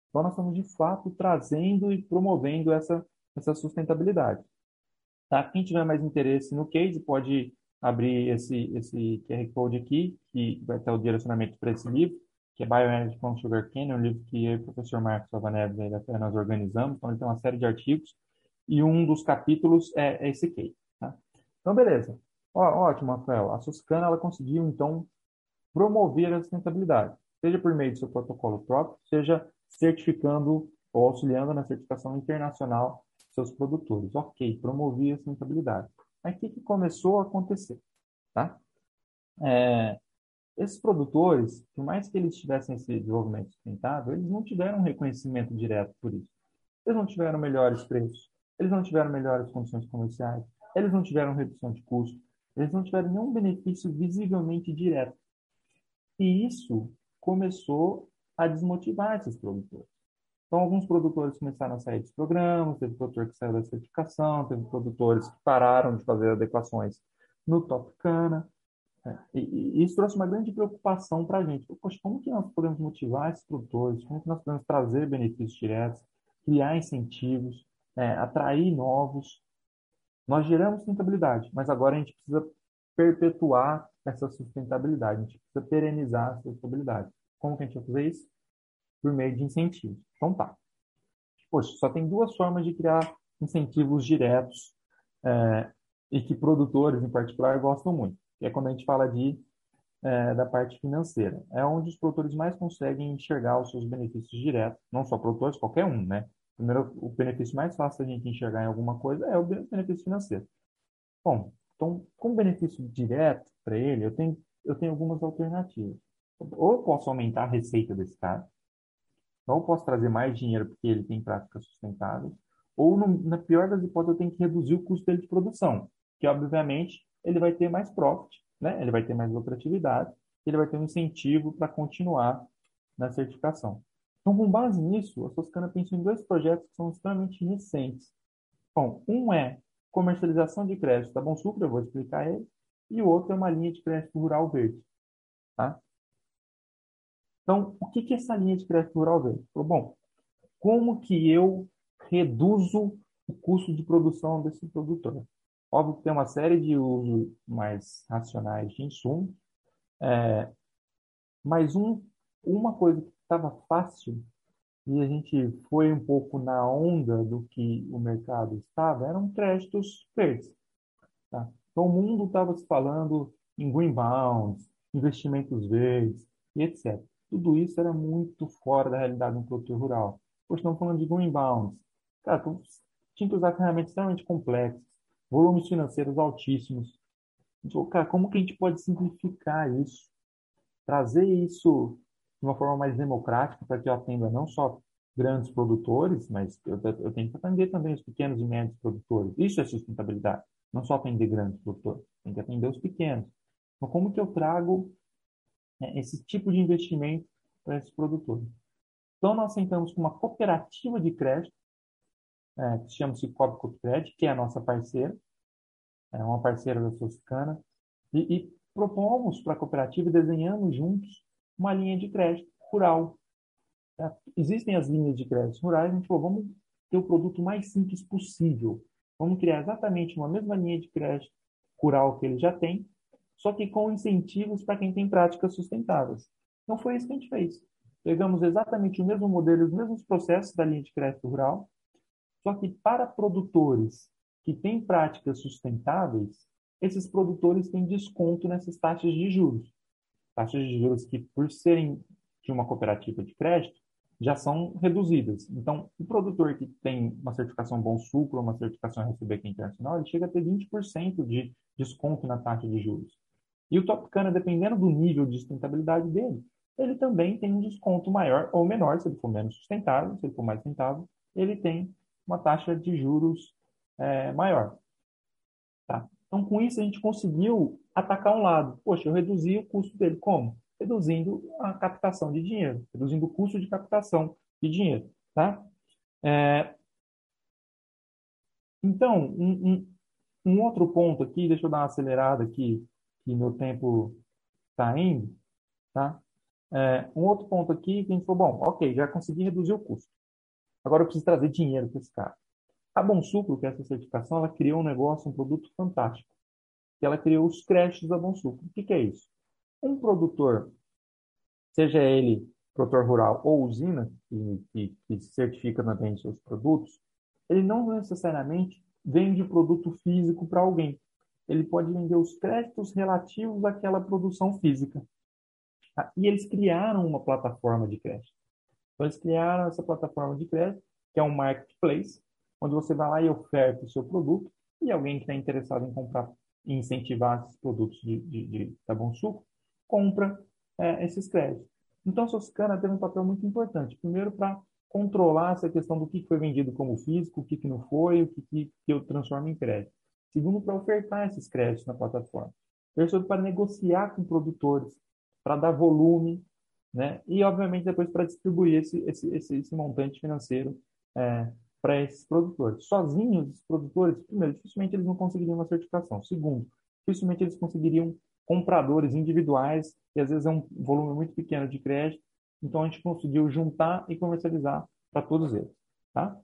Então, nós estamos, de fato, trazendo e promovendo essa, essa sustentabilidade. Tá? Quem tiver mais interesse no case, pode abrir esse, esse QR Code aqui, que vai ter o direcionamento para esse livro, que é Bioenergy from Sugarcane, um livro que eu e o professor Marcos da nós organizamos. Então, ele tem uma série de artigos e um dos capítulos é, é esse case. Tá? Então, beleza. Ó, ótimo, Rafael. A Suscana ela conseguiu, então, promover a sustentabilidade, seja por meio do seu protocolo próprio, seja certificando ou auxiliando na certificação internacional seus produtores. Ok, promovia a sustentabilidade. Mas o que, que começou a acontecer? Tá? É, esses produtores, por mais que eles tivessem esse desenvolvimento sustentável, eles não tiveram reconhecimento direto por isso. Eles não tiveram melhores preços, eles não tiveram melhores condições comerciais, eles não tiveram redução de custo, eles não tiveram nenhum benefício visivelmente direto. E isso começou a desmotivar esses produtores. Então, alguns produtores começaram a sair dos programas, teve produtor que saiu da certificação, teve produtores que pararam de fazer adequações no Topcana. Né? E, e, isso trouxe uma grande preocupação para a gente. Poxa, como que nós podemos motivar esses produtores? Como que nós podemos trazer benefícios diretos, criar incentivos, é, atrair novos? Nós geramos sustentabilidade, mas agora a gente precisa perpetuar essa sustentabilidade, a gente precisa perenizar a sustentabilidade. Como que a gente vai fazer isso? por meio de incentivos. Então tá. Poxa, só tem duas formas de criar incentivos diretos é, e que produtores, em particular, gostam muito. Que é quando a gente fala de, é, da parte financeira. É onde os produtores mais conseguem enxergar os seus benefícios diretos. Não só produtores, qualquer um, né? Primeiro, o benefício mais fácil da gente enxergar em alguma coisa é o benefício financeiro. Bom, então, com benefício direto para ele, eu tenho, eu tenho algumas alternativas. Ou eu posso aumentar a receita desse cara, ou eu posso trazer mais dinheiro porque ele tem práticas sustentáveis, ou, no, na pior das hipóteses, eu tenho que reduzir o custo dele de produção, que obviamente ele vai ter mais profit, né? ele vai ter mais lucratividade, ele vai ter um incentivo para continuar na certificação. Então, com base nisso, a Toscana pensou em dois projetos que são extremamente recentes. Bom, um é comercialização de crédito da Bom Sucro, eu vou explicar ele, e o outro é uma linha de crédito rural verde. Tá? Então, o que, que essa linha de crédito rural vê? Bom, como que eu reduzo o custo de produção desse produtor? Óbvio que tem uma série de usos mais racionais de insumos, é, mas um, uma coisa que estava fácil e a gente foi um pouco na onda do que o mercado estava, eram créditos verdes. Tá? Então, o mundo estava se falando em green bonds, investimentos verdes e etc. Tudo isso era muito fora da realidade do produtor rural. Hoje estamos falando de green bounds. Cara, tinha que usar ferramentas extremamente complexas, volumes financeiros altíssimos. Então, cara, como que a gente pode simplificar isso? Trazer isso de uma forma mais democrática para que eu atenda não só grandes produtores, mas eu, eu tenho que atender também os pequenos e médios produtores. Isso é sustentabilidade. Não só atender grandes produtores, tem que atender os pequenos. Então, como que eu trago né, esse tipo de investimento para esses produtores. Então, nós sentamos com uma cooperativa de crédito, é, que chama-se Cobb Credit, que é a nossa parceira, é uma parceira da Suscana, e, e propomos para a cooperativa e desenhamos juntos uma linha de crédito rural. Tá? Existem as linhas de crédito rurais, a gente falou, vamos ter o produto mais simples possível. Vamos criar exatamente uma mesma linha de crédito rural que ele já tem, só que com incentivos para quem tem práticas sustentáveis. Não foi isso que a gente fez. Pegamos exatamente o mesmo modelo, os mesmos processos da linha de crédito rural, só que para produtores que têm práticas sustentáveis, esses produtores têm desconto nessas taxas de juros. Taxas de juros que, por serem de uma cooperativa de crédito, já são reduzidas. Então, o produtor que tem uma certificação Bom Sucro, uma certificação RCBQ Internacional, ele chega a ter 20% de desconto na taxa de juros. E o Topicana, dependendo do nível de sustentabilidade dele, ele também tem um desconto maior ou menor, se ele for menos sustentável, se ele for mais sustentável, ele tem uma taxa de juros é, maior. Então, com isso, a gente conseguiu atacar um lado. Poxa, eu reduzi o custo dele. Como? Reduzindo a captação de dinheiro, reduzindo o custo de captação de dinheiro. Tá? É... Então, um, um, um, outro ponto aqui, deixa eu dar uma acelerada aqui, que meu tempo está indo. Tá? É, um outro ponto aqui que a gente falou, bom, ok, já consegui reduzir o custo. Agora eu preciso trazer dinheiro para esse cara. A Bom Sucro, que é essa certificação, ela criou um negócio, um produto fantástico. Que ela criou os créditos da Bom Sucro. O que, que é isso? Um produtor, seja ele produtor rural ou usina, que, que, que certifica também seus produtos, ele não necessariamente vende produto físico para alguém. Ele pode vender os créditos relativos àquela produção física. Ah, e eles criaram uma plataforma de crédito. Então, eles criaram essa plataforma de crédito, que é um marketplace, onde você vai lá e oferta o seu produto, e alguém que está interessado em comprar e incentivar esses produtos de, de, de da Bom Suco, compra é, esses créditos. Então, a Suscana teve um papel muito importante. Primeiro, para controlar essa questão do que foi vendido como físico, o que, que não foi, o que, que eu transformo em crédito. Segundo, para ofertar esses créditos na plataforma. Terceiro, para negociar com produtores, para dar volume, né? E, obviamente, depois para distribuir esse, esse, esse, esse, montante financeiro é, para esses produtores. Sozinhos, os produtores, primeiro, dificilmente eles não conseguiriam uma certificação. Segundo, dificilmente eles conseguiriam compradores individuais, e às vezes é um volume muito pequeno de crédito. Então, a gente conseguiu juntar e comercializar para todos eles. Tá?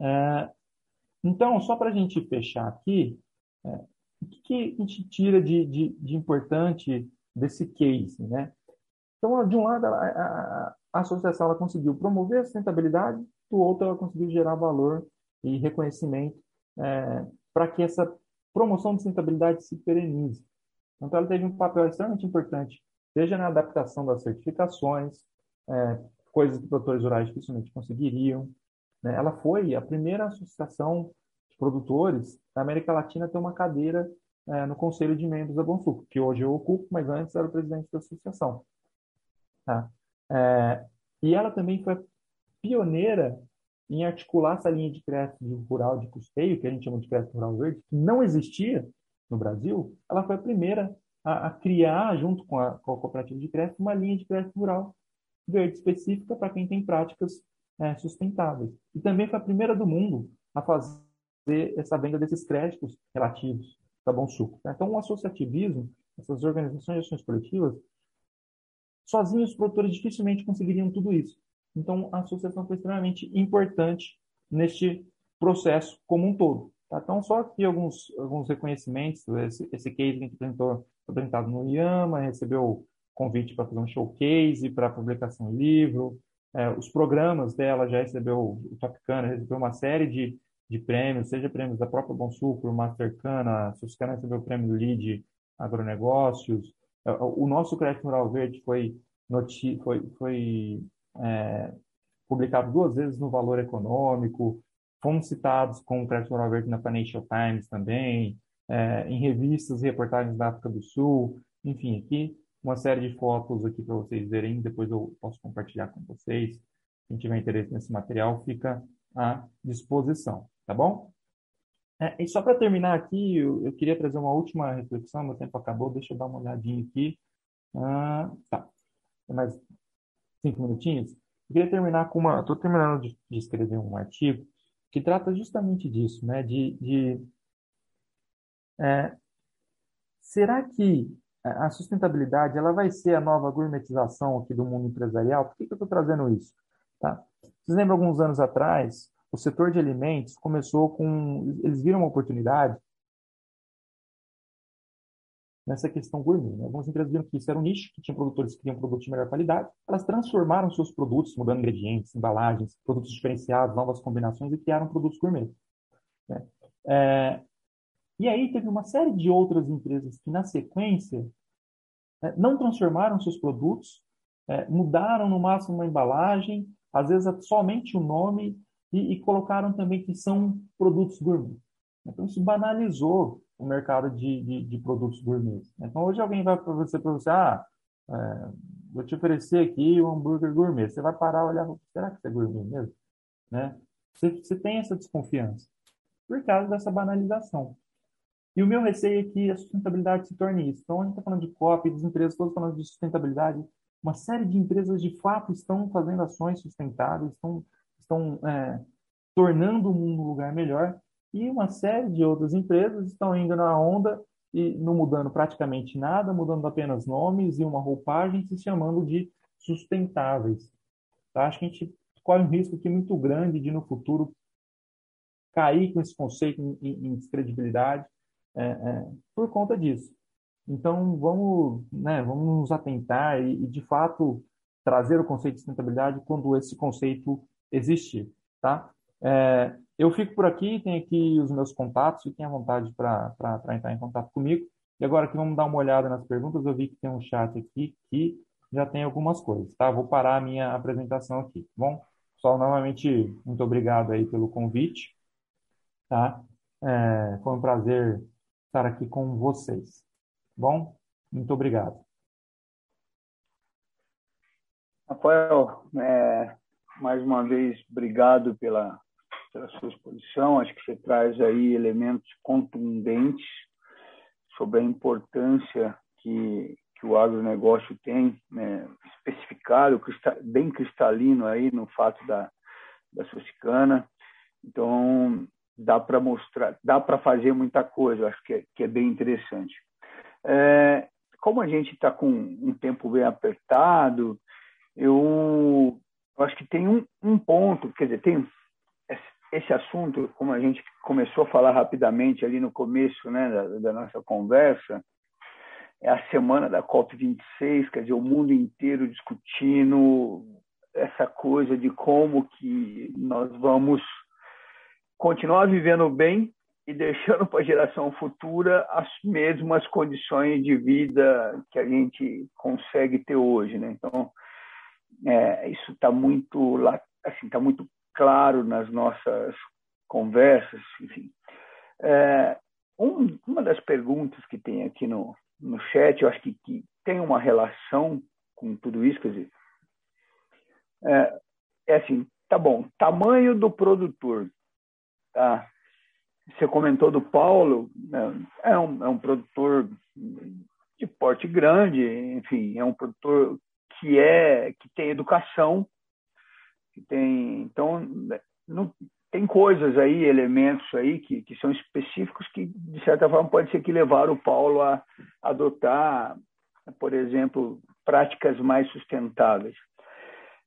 É, então, só para a gente fechar aqui, é, o que, que, a gente tira de, de, de importante desse case, né? Então, de um lado, a, a, a associação ela conseguiu promover a sustentabilidade, do outro, ela conseguiu gerar valor e reconhecimento é, para que essa promoção de sustentabilidade se perenize. Então, ela teve um papel extremamente importante, seja na adaptação das certificações, é, coisas que produtores rurais dificilmente conseguiriam. Né? Ela foi a primeira associação de produtores da América Latina a ter uma cadeira é, no Conselho de Membros da Bonsuco, que hoje eu ocupo, mas antes era o presidente da associação. Tá? É, e ela também foi pioneira em articular essa linha de crédito rural de custeio, que a gente chama de crédito rural verde, que não existia no Brasil. Ela foi a primeira a, a criar, junto com a, com a, cooperativa de crédito, uma linha de crédito rural verde específica para quem tem práticas é, sustentáveis. E também foi a primeira do mundo a fazer essa venda desses créditos relativos da Bom Suco. Tá? Então, o associativismo, essas organizações de ações coletivas, sozinhos os produtores dificilmente conseguiriam tudo isso. Então, a associação foi extremamente importante neste processo como um todo. Tá? Então, só aqui alguns, alguns reconhecimentos. Esse, esse case que a gente apresentou, apresentado no IAMA, recebeu convite para fazer um showcase, para publicação de livro. É, os programas dela já recebeu, o Topcana recebeu uma série de de prêmios, seja prêmios da própria Bom Sucro, Mastercana, Suscana recebeu o prêmio LEAD Agronegócios. É, o nosso crédito rural verde foi, foi, foi é, publicado duas vezes no Valor Econômico, fomos citados com o crédito rural verde na Financial Times também, é, em revistas e reportagens da África do Sul, enfim, aqui uma série de fotos aqui para vocês verem, depois eu posso compartilhar com vocês. Quem tiver interesse nesse material, fica à disposição tá bom? É, e só para terminar aqui, eu, eu, queria trazer uma última reflexão, meu tempo acabou, deixa eu dar uma olhadinha aqui. Ah, tá, mais cinco minutinhos. Eu queria terminar com uma. Estou terminando de, de, escrever um artigo que trata justamente disso, né? De, de é, será que a sustentabilidade ela vai ser a nova gourmetização aqui do mundo empresarial? Por que, que eu estou trazendo isso? Tá? Vocês lembram alguns anos atrás o setor de alimentos começou com. Eles viram uma oportunidade nessa questão gourmet. Né? Algumas empresas viram que isso era um nicho, que tinha produtores que queriam produtos de melhor qualidade. Elas transformaram seus produtos, mudando ingredientes, embalagens, produtos diferenciados, novas combinações e criaram produtos gourmet. Né? É, e aí teve uma série de outras empresas que, na sequência, né, não transformaram seus produtos, é, mudaram no máximo uma embalagem, às vezes somente o nome e, e colocaram também que são produtos gourmet. Então, isso banalizou o mercado de, de, de produtos gourmet. Então, hoje alguém vai para você, para você, ah, é, vou te oferecer aqui um hambúrguer gourmet. Você vai parar e olhar, será que isso é gourmet mesmo? Né? Você, você tem essa desconfiança por causa dessa banalização. E o meu receio é que a sustentabilidade se torne isso. Então, a gente está falando de COP, das empresas todas falando de sustentabilidade. Uma série de empresas, de fato, estão fazendo ações sustentáveis, estão, estão é, tornando o mundo um lugar melhor. E uma série de outras empresas estão indo na onda e não mudando praticamente nada, mudando apenas nomes e uma roupagem, se chamando de sustentáveis. Tá? Acho que a gente corre um risco aqui muito grande de, no futuro, cair com esse conceito em, em, descredibilidade é, é, por conta disso. Então, vamos, né, vamos nos atentar e, e, de fato, trazer o conceito de sustentabilidade quando esse conceito existir, tá? É, eu fico por aqui, tenho aqui os meus contatos, fiquem à vontade para entrar em contato comigo. E agora que vamos dar uma olhada nas perguntas, eu vi que tem um chat aqui que já tem algumas coisas, tá? Vou parar a minha apresentação aqui, tá bom? Pessoal, novamente, muito obrigado aí pelo convite, tá? É, foi um prazer estar aqui com vocês. Bom, muito obrigado. Rafael, é, mais uma vez, obrigado pela, pela sua exposição. Acho que você traz aí elementos contundentes sobre a importância que, que o agronegócio tem, né, especificado, bem cristalino aí no fato da, da Suscana. Então, dá para mostrar, dá para fazer muita coisa, acho que é, que é bem interessante. É, como a gente está com um tempo bem apertado, eu, eu acho que tem um, um, ponto, quer dizer, tem esse assunto, como a gente começou a falar rapidamente ali no começo né, da, da nossa conversa, é a semana da COP26, quer dizer, o mundo inteiro discutindo essa coisa de como que nós vamos continuar vivendo bem e deixando para a geração futura as mesmas condições de vida que a gente consegue ter hoje, né? Então, é, isso está muito assim, está muito claro nas nossas conversas, enfim. É, um, uma das perguntas que tem aqui no, no chat, eu acho que, que tem uma relação com tudo isso, quer dizer, é, é assim, tá bom, tamanho do produtor, tá? Você comentou do Paulo, né? é um, é um produtor de porte grande, enfim, é um produtor que é que tem educação, tem então não, tem coisas aí, elementos aí que, que são específicos que de certa forma pode ser que levaram o Paulo a adotar, por exemplo, práticas mais sustentáveis.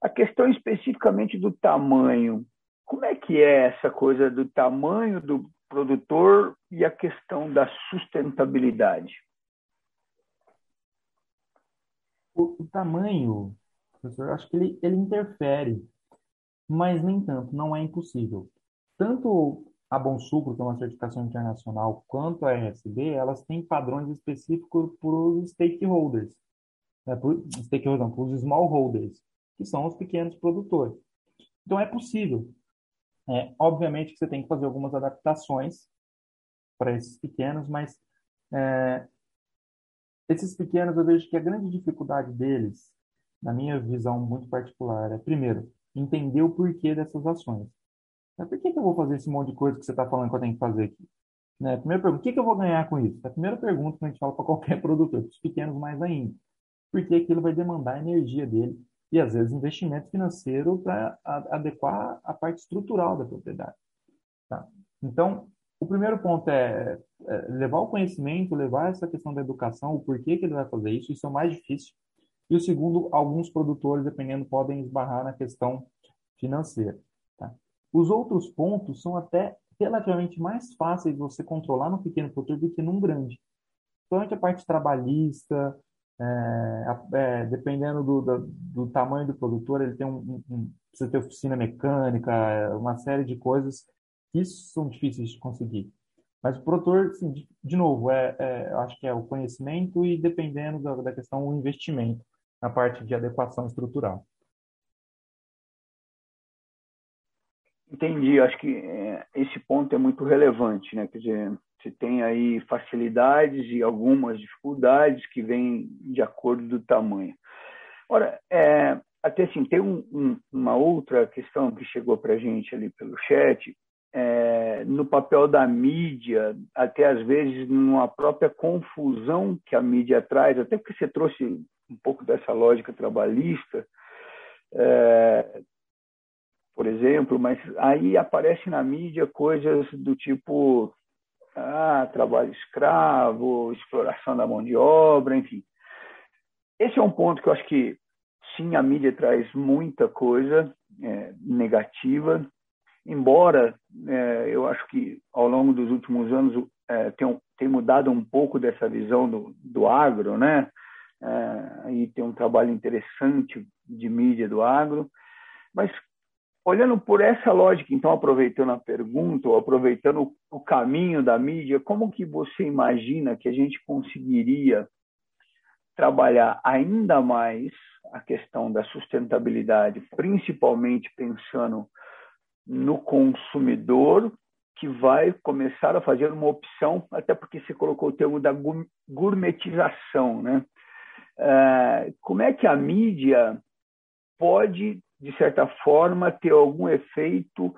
A questão especificamente do tamanho, como é que é essa coisa do tamanho do produtor e a questão da sustentabilidade? O, o tamanho, professor, acho que ele, ele interfere, mas nem tanto, não é impossível. Tanto a Bom Sucro, que é uma certificação internacional, quanto a RSB, elas têm padrões específicos para os stakeholders, né, para os smallholders, que são os pequenos produtores. Então é possível. É, obviamente que você tem que fazer algumas adaptações para esses pequenos, mas é, esses pequenos eu vejo que a grande dificuldade deles, na minha visão muito particular, é, primeiro, entender o porquê dessas ações. Mas por que, que eu vou fazer esse monte de coisa que você está falando que eu tenho que fazer aqui? Né? Primeira pergunta, o que, que eu vou ganhar com isso? A primeira pergunta que a gente fala para qualquer produtor, para os pequenos mais ainda. Porque aquilo vai demandar a energia dele, e às vezes investimento financeiro para adequar a parte estrutural da propriedade. Tá? Então, o primeiro ponto é, é, levar o conhecimento, levar essa questão da educação, o porquê que ele vai fazer isso, isso é o mais difícil. E o segundo, alguns produtores, dependendo, podem esbarrar na questão financeira. Tá? Os outros pontos são até relativamente mais fáceis de você controlar no pequeno produtor do que num grande. Principalmente a parte trabalhista, é, é, dependendo do, do, do, tamanho do produtor, ele tem um, um, precisa ter oficina mecânica, uma série de coisas que são difíceis de conseguir. Mas o produtor, assim, de, de, novo, é, é, acho que é o conhecimento e dependendo da, da questão, o investimento na parte de adequação estrutural. Entendi. Acho que é, esse ponto é muito relevante, né? Quer dizer, você tem aí facilidades e algumas dificuldades que vêm de acordo do tamanho. Ora, é, até assim, tem um, um, uma outra questão que chegou para a gente ali pelo chat, é, no papel da mídia, até às vezes numa própria confusão que a mídia traz, até porque você trouxe um pouco dessa lógica trabalhista, é, por exemplo, mas aí aparece na mídia coisas do tipo ah, trabalho escravo, exploração da mão de obra, enfim. Esse é um ponto que eu acho que sim, a mídia traz muita coisa é, negativa, embora é, eu acho que ao longo dos últimos anos é, tem, tem mudado um pouco dessa visão do, do agro, né? É, aí tem um trabalho interessante de mídia do agro, mas olhando por essa lógica, então aproveitando a pergunta ou aproveitando o caminho da mídia, como que você imagina que a gente conseguiria trabalhar ainda mais a questão da sustentabilidade, principalmente pensando no consumidor que vai começar a fazer uma opção, até porque você colocou o termo da gourmetização, né? É, como é que a mídia pode, de certa forma, ter algum efeito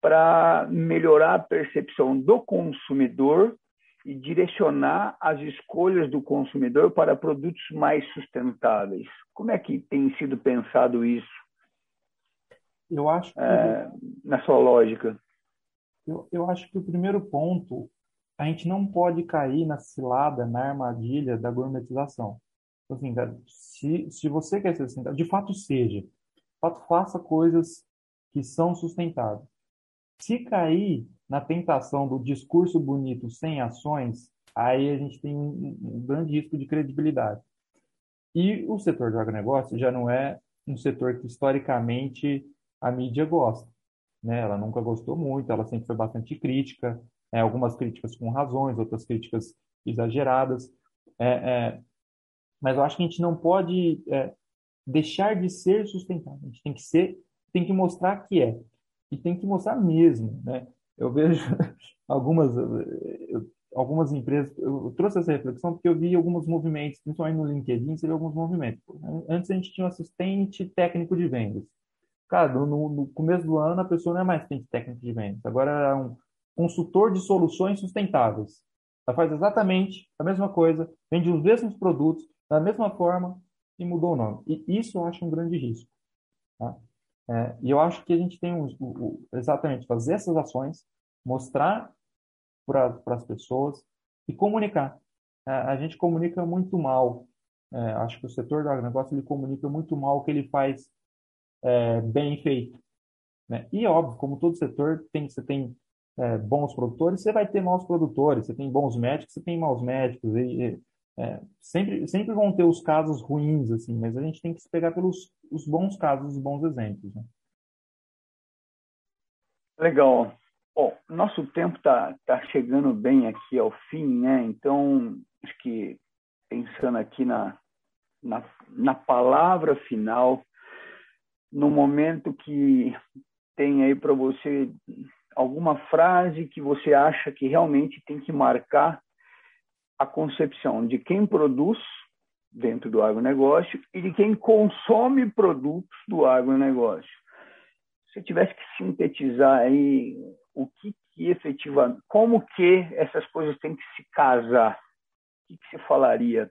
para melhorar a percepção do consumidor e direcionar as escolhas do consumidor para produtos mais sustentáveis. Como é que tem sido pensado isso? Eu acho que, é, na sua lógica. Eu, eu acho que o primeiro ponto, a gente não pode cair na cilada, na armadilha da gourmetização. Então, assim, cara, se, se você quer ser sustentável, de fato seja. De fato, faça coisas que são sustentáveis. Se cair na tentação do discurso bonito sem ações, aí a gente tem um, grande risco de credibilidade. E o setor do agronegócio já não é um setor que historicamente a mídia gosta. Né? Ela nunca gostou muito, ela sempre foi bastante crítica, é, algumas críticas com razões, outras críticas exageradas. É, é, mas eu acho que a gente não pode é, deixar de ser sustentável. A gente tem que ser, tem que mostrar que é e tem que mostrar mesmo, né? eu vejo algumas, algumas empresas, eu trouxe essa reflexão porque eu vi alguns movimentos, principalmente no LinkedIn, você alguns movimentos. Antes a gente tinha um assistente técnico de vendas. Cara, no, no começo do ano a pessoa não é mais assistente técnico de vendas, agora é um consultor de soluções sustentáveis. Ela faz exatamente a mesma coisa, vende os mesmos produtos, da mesma forma e mudou o nome. E isso eu acho um grande risco. Tá? É, e eu acho que a gente tem um, um, exatamente fazer essas ações, mostrar para as pessoas e comunicar. É, a gente comunica muito mal. É, acho que o setor do agronegócio ele comunica muito mal o que ele faz é, bem feito. Né? E óbvio, como todo setor, tem, você tem é, bons produtores, você vai ter maus produtores, você tem bons médicos, você tem maus médicos. E, é, sempre, sempre vão ter os casos ruins, assim, mas a gente tem que se pegar pelos os bons casos, os bons exemplos. Né? Legal. Bom, nosso tempo está tá chegando bem aqui ao fim, né? Então, acho que pensando aqui na, na, na palavra final, no momento que tem aí para você alguma frase que você acha que realmente tem que marcar a concepção de quem produz dentro do agronegócio e de quem consome produtos do agronegócio. Se tivesse que sintetizar aí o que, que efetivamente, como que essas coisas têm que se casar, o que, que você falaria?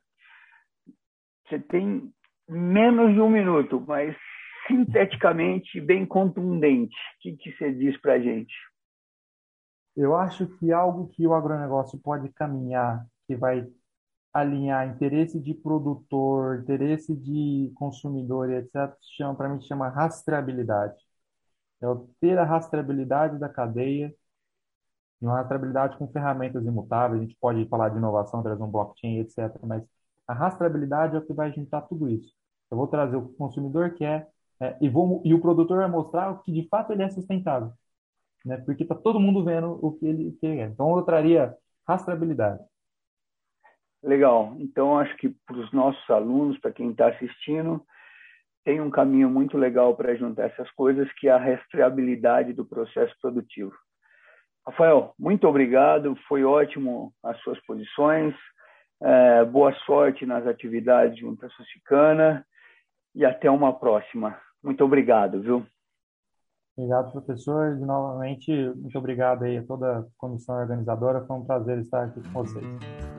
Você tem menos de um minuto, mas sinteticamente bem contundente. O que, que você diz para a gente? Eu acho que algo que o agronegócio pode caminhar que vai alinhar interesse de produtor, interesse de consumidor etc., chama, para mim, chama rastreabilidade. É o ter a rastreabilidade da cadeia e uma rastreabilidade com ferramentas imutáveis. A gente pode falar de inovação, trazer um blockchain, etc., mas a rastreabilidade é o que vai juntar tudo isso. Eu vou trazer o consumidor quer é, e, vou, e o produtor vai mostrar que de fato ele é sustentável. Né? Porque está todo mundo vendo o que ele quer. Então, eu traria rastreabilidade. Legal. Então, acho que para os nossos alunos, para quem está assistindo, tem um caminho muito legal para juntar essas coisas, que é a rastreabilidade do processo produtivo. Rafael, muito obrigado, foi ótimo as suas posições, é, boa sorte nas atividades junto à Susicana e até uma próxima. Muito obrigado, viu? Obrigado, professor. E, novamente, muito obrigado aí a toda a comissão organizadora. Foi um prazer estar aqui com vocês.